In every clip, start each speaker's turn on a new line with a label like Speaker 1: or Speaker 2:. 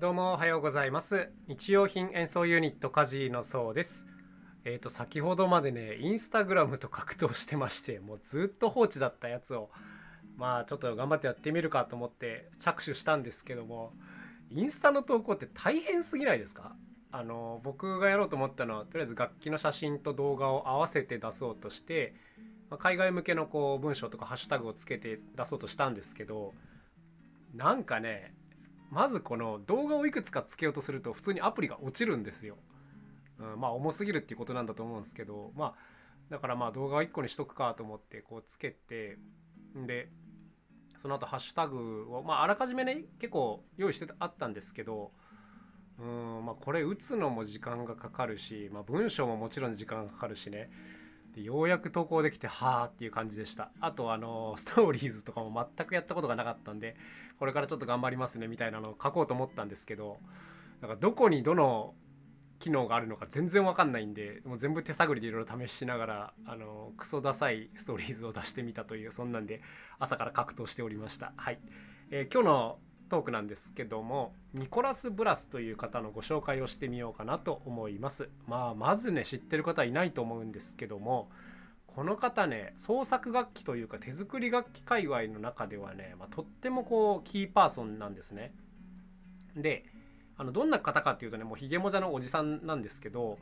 Speaker 1: どうもおはようございます。日用品演奏ユニットカジのそうです。えっ、と先ほどまでねインスタグラムと格闘してましてもうずっと放置だったやつをまあちょっと頑張ってやってみるかと思って着手したんですけどもインスタの投稿って大変すぎないですか？あの僕がやろうと思ったのはとりあえず楽器の写真と動画を合わせて出そうとしてま海外向けのこう文章とかハッシュタグをつけて出そうとしたんですけどなんかねまずこの動画をいくつかつけようとすると普通にアプリが落ちるんですよ。うん、まあ重すぎるっていうことなんだと思うんですけどまあだからまあ動画を1個にしとくかと思ってこうつけてでその後ハッシュタグをまああらかじめね結構用意してあったんですけどうんまあこれ打つのも時間がかかるし、まあ、文章ももちろん時間がかかるしねでようやく投稿できてはあっていう感じでした。あとあの ストーリーズとかも全くやったことがなかったんでこれからちょっと頑張りますねみたいなのを書こうと思ったんですけどなんかどこにどの機能があるのか全然わかんないんでもう全部手探りでいろいろ試しながらあのクソダサいストーリーズを出してみたというそんなんで朝から格闘しておりました。はい、えー、今日のトークなんですけどもニコラス・ブラスという方のご紹介をしてみようかなと思います。まあまずね知ってる方いないと思うんですけどもこの方ね創作楽器というか手作り楽器界隈の中ではね、まあ、とってもこうキーパーソンなんですね。であのどんな方かっていうとねもうひげもじゃのおじさんなんですけど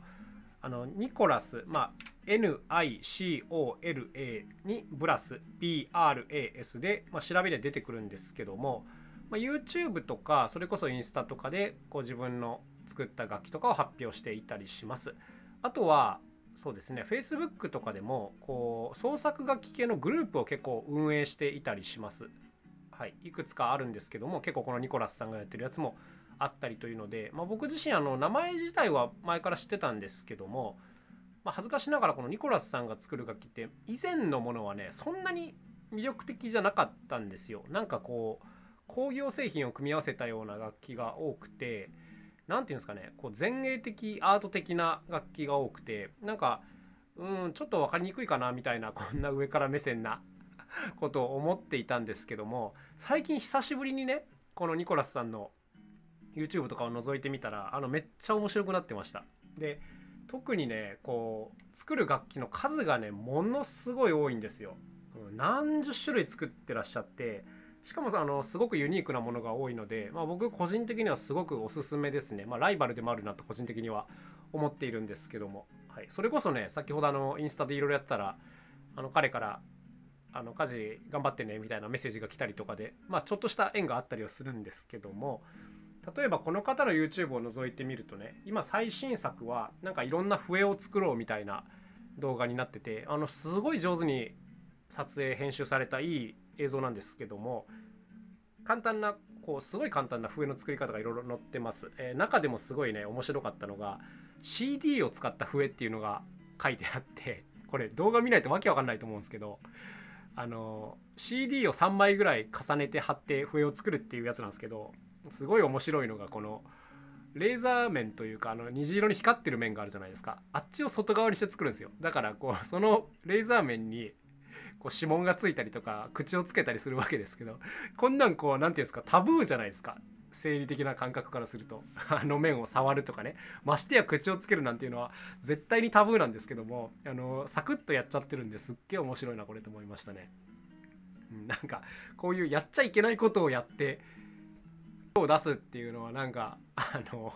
Speaker 1: あのニコラス、まあ、NICOLA にブラス BRAS で、まあ、調べで出てくるんですけども、まあ、YouTube とかそれこそインスタとかでこう自分の作った楽器とかを発表していたりします。あとはそうですね Facebook とかでもこう創作楽器系のグループを結構運営していたりします。はい、いくつかあるんですけども結構このニコラスさんがやってるやつもあったりというので、まあ、僕自身あの名前自体は前から知ってたんですけども、まあ、恥ずかしながらこのニコラスさんが作る楽器って以前のものはねそんなに魅力的じゃなかったんですよ。なんかこう工業製品を組み合わせたような楽器が多くて何て言うんですかねこう前衛的アート的な楽器が多くてなんかうんちょっと分かりにくいかなみたいなこんな上から目線なことを思っていたんですけども最近久しぶりにねこのニコラスさんの YouTube とかを覗いてみたらあのめっちゃ面白くなってました。で特にねこう作る楽器の数がねものすごい多いんですよ。何十種類作ってらっしゃってしかもあのすごくユニークなものが多いので、まあ、僕個人的にはすごくおすすめですね、まあ、ライバルでもあるなと個人的には思っているんですけども、はい、それこそね先ほどあのインスタでいろいろやってたらあの彼からあの家事頑張ってねみたいなメッセージが来たりとかで、まあ、ちょっとした縁があったりはするんですけども例えばこの方の YouTube を覗いてみるとね今最新作はなんかいろんな笛を作ろうみたいな動画になっててあのすごい上手に撮影編集されたいい映像なんですけども簡単なこうすごい簡単な笛の作り方がいろいろ載ってます、えー、中でもすごいね面白かったのが CD を使った笛っていうのが書いてあってこれ動画見ないとわけわかんないと思うんですけどあの CD を3枚ぐらい重ねて貼って笛を作るっていうやつなんですけどすごい面白いのがこのレーザー面というかあの虹色に光ってる面があるじゃないですか。あっちを外側にして作るんですよ。だからこうそのレーザー面にこう指紋がついたりとか口をつけたりするわけですけどこんなんこう何て言うんですかタブーじゃないですか。生理的な感覚からすると。あの面を触るとかね。ましてや口をつけるなんていうのは絶対にタブーなんですけどもあのサクッとやっちゃってるんですっげえ面白いなこれと思いましたね。なんかこういうやっちゃいけないことをやってを出すっていうのはなんかあの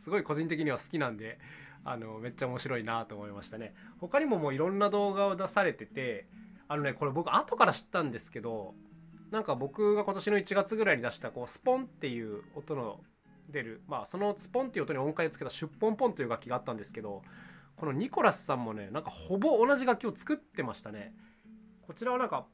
Speaker 1: すごい個人的には好きなんであのめっちゃ面白いなと思いましたね。他にももういろんな動画を出されててあのねこれ僕後から知ったんですけどなんか僕が今年の1月ぐらいに出したこうスポンっていう音の出るまあそのスポンっていう音に音階をつけたシュッポンポンという楽器があったんですけどこのニコラスさんもねなんかほぼ同じ楽器を作ってましたね。こちらはなんか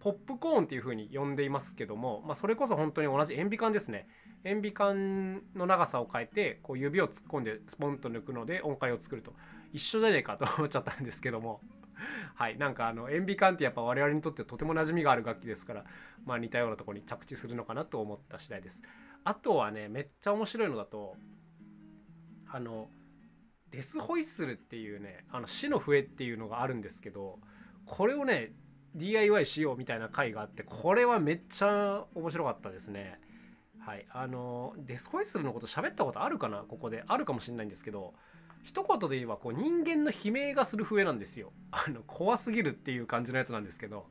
Speaker 1: ポップコーンっていう風に呼んでいますけども、まあ、それこそ本当に同じ塩ビ管ですね。塩ビ管の長さを変えてこう指を突っ込んでスポンと抜くので音階を作ると。一緒じゃねえかと思っちゃったんですけども。はい。なんかあの塩ビ管ってやっぱ我々にとってとても馴染みがある楽器ですから、まあ、似たようなとこに着地するのかなと思った次第です。あとはねめっちゃ面白いのだとあのデスホイッスルっていうねあの死の笛っていうのがあるんですけどこれをね DIY しようみたいな回があってこれはめっちゃ面白かったですね。はい。あのデスホイッスルのこと喋ったことあるかな？ここで。あるかもしれないんですけど一言で言えばこう人間の悲鳴がする笛なんですよ。あの怖すぎるっていう感じのやつなんですけど、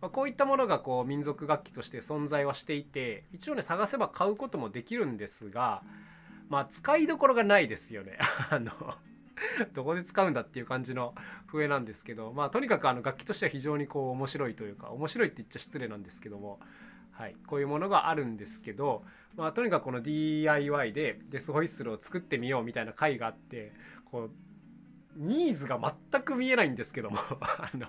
Speaker 1: まあ、こういったものがこう民族楽器として存在はしていて一応ね探せば買うこともできるんですがまあ使いどころがないですよね。あの どこで使うんだっていう感じの笛なんですけど、まあ、とにかくあの楽器としては非常にこう面白いというか面白いって言っちゃ失礼なんですけども、はい、こういうものがあるんですけど、まあ、とにかくこの DIY でデスホイッスルを作ってみようみたいな回があってこうニーズが全く見えないんですけども あの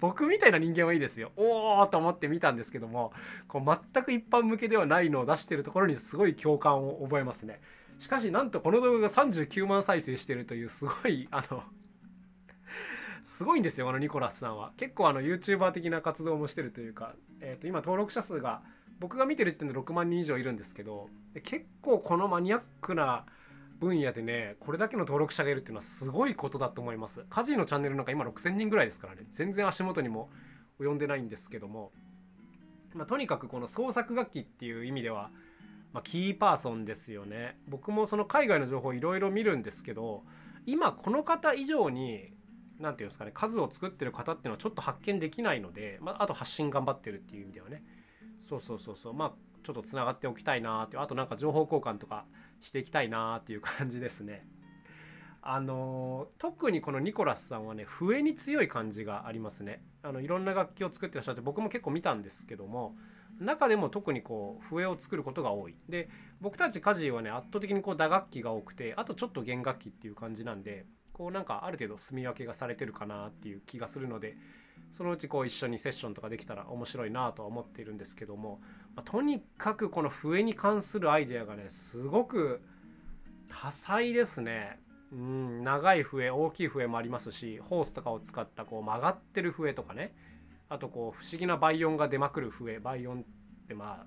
Speaker 1: 僕みたいな人間はいいですよ。おーと思って見たんですけどもこう全く一般向けではないのを出してるところにすごい共感を覚えますね。しかしなんとこの動画が39万再生してるというすごいあのすごいんですよこのニコラスさんは。結構あの YouTuber 的な活動もしてるというか、えー、と今登録者数が僕が見てる時点で6万人以上いるんですけど結構このマニアックな分野でねこれだけの登録者がいるっていうのはすごいことだと思います。カジのチャンネルなんか今6000人ぐらいですからね。全然足元にも及んでないんですけども、まあ、とにかくこの創作楽器っていう意味ではまあ、キーパーソンですよね。僕もその海外の情報いろいろ見るんですけど今この方以上に何て言うんですかね数を作ってる方っていうのはちょっと発見できないので、まあ、あと発信頑張ってるっていう意味ではね。そうそうそうそう。まあちょっとつながっておきたいなーってあとなんか情報交換とかしていきたいなっていう感じですね。あの、特にこのニコラスさんはね笛に強い感じがありますね。あのいろんな楽器を作ってらっしゃって僕も結構見たんですけども中でも特にこう笛を作ることが多いで僕たち家事はね圧倒的にこう打楽器が多くてあとちょっと弦楽器っていう感じなんでこうなんかある程度住み分けがされてるかなっていう気がするのでそのうちこう一緒にセッションとかできたら面白いなとは思っているんですけども、ま、とにかくこの笛に関するアイデアがねすごく多彩ですね。うん、長い笛大きい笛もありますしホースとかを使ったこう曲がってる笛とかねあとこう不思議な倍音が出まくる笛。倍音ってまあ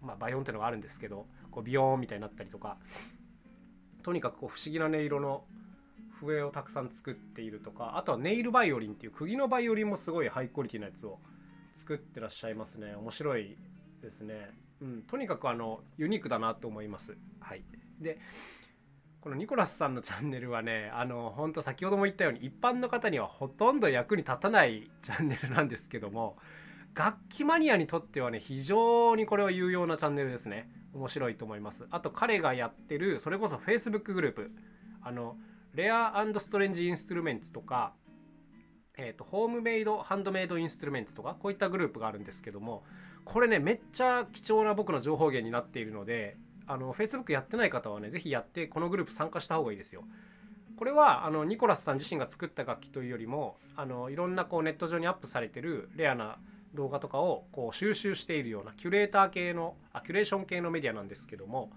Speaker 1: まあ倍音ってのがあるんですけどこうビヨーンみたいになったりとか。とにかくこう不思議な音色の笛をたくさん作っているとか。あとはネイルバイオリンっていう釘のバイオリンもすごいハイクオリティなやつを作ってらっしゃいますね。面白いですね、うん、とにかくあのユニークだなと思います。はい。でこのニコラスさんのチャンネルはねあの本当先ほども言ったように一般の方にはほとんど役に立たないチャンネルなんですけども楽器マニアにとってはね非常にこれは有用なチャンネルですね。面白いと思います。あと彼がやってるそれこそ Facebook グループあのレアストレンジインストゥルメンツとかえーと、ホームメイドハンドメイドインストゥルメンツとかこういったグループがあるんですけどもこれねめっちゃ貴重な僕の情報源になっているのであの Facebook やってない方はね、ぜひやってこのグループ参加した方がいいですよ。これはあのニコラスさん自身が作った楽器というよりもあのいろんなこうネット上にアップされてるレアな動画とかをこう収集しているようなキュレーター系のあキュレーション系のメディアなんですけども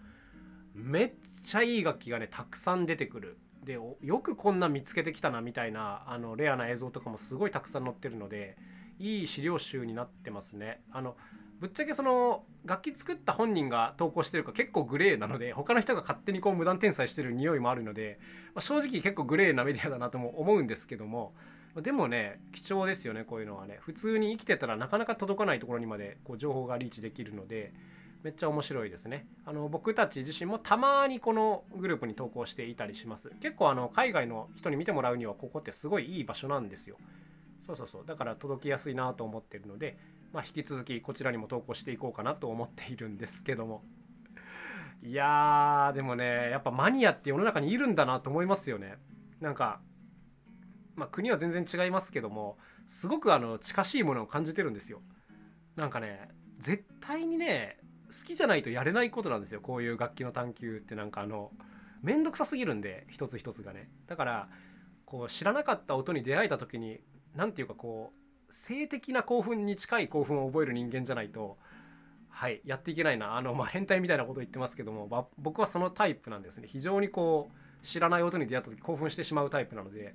Speaker 1: めっちゃいい楽器がねたくさん出てくるでよくこんな見つけてきたなみたいなあのレアな映像とかもすごいたくさん載ってるのでいい資料集になってますね。あのぶっちゃけその楽器作った本人が投稿してるか結構グレーなので他の人が勝手にこう無断転載してる匂いもあるので、まあ、正直結構グレーなメディアだなとも思うんですけどもでもね貴重ですよねこういうのはね。普通に生きてたらなかなか届かないところにまでこう情報がリーチできるのでめっちゃ面白いですね。あの僕たち自身もたまにこのグループに投稿していたりします。結構あの海外の人に見てもらうにはここってすごいいい場所なんですよ。そうそうそう。だから届きやすいなと思ってるのでまあ、引き続きこちらにも投稿していこうかなと思っているんですけども。いやーでもねやっぱマニアって世の中にいるんだなと思いますよね。なんかまあ国は全然違いますけどもすごくあの近しいものを感じてるんですよ。なんかね絶対にね好きじゃないとやれないことなんですよ。こういう楽器の探求って。なんかあの面倒くさすぎるんで一つ一つがね。だからこう知らなかった音に出会えた時に何て言うかこう性的な興奮に近い興奮を覚える人間じゃないとはいやっていけないな。あの、まあ、変態みたいなこと言ってますけども、ま、僕はそのタイプなんですね。非常にこう知らない音に出会った時興奮してしまうタイプなので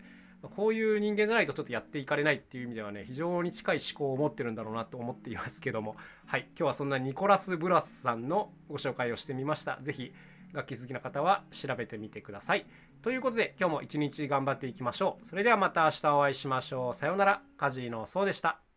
Speaker 1: こういう人間じゃないとちょっとやっていかれないっていう意味ではね非常に近い思考を持ってるんだろうなと思っていますけども。はい今日はそんなニコラス・ブラスさんのご紹介をしてみました。是非楽器好きな方は調べてみてください。ということで今日も一日頑張っていきましょう。それではまた明日お会いしましょう。さようなら。カジーのそうでした。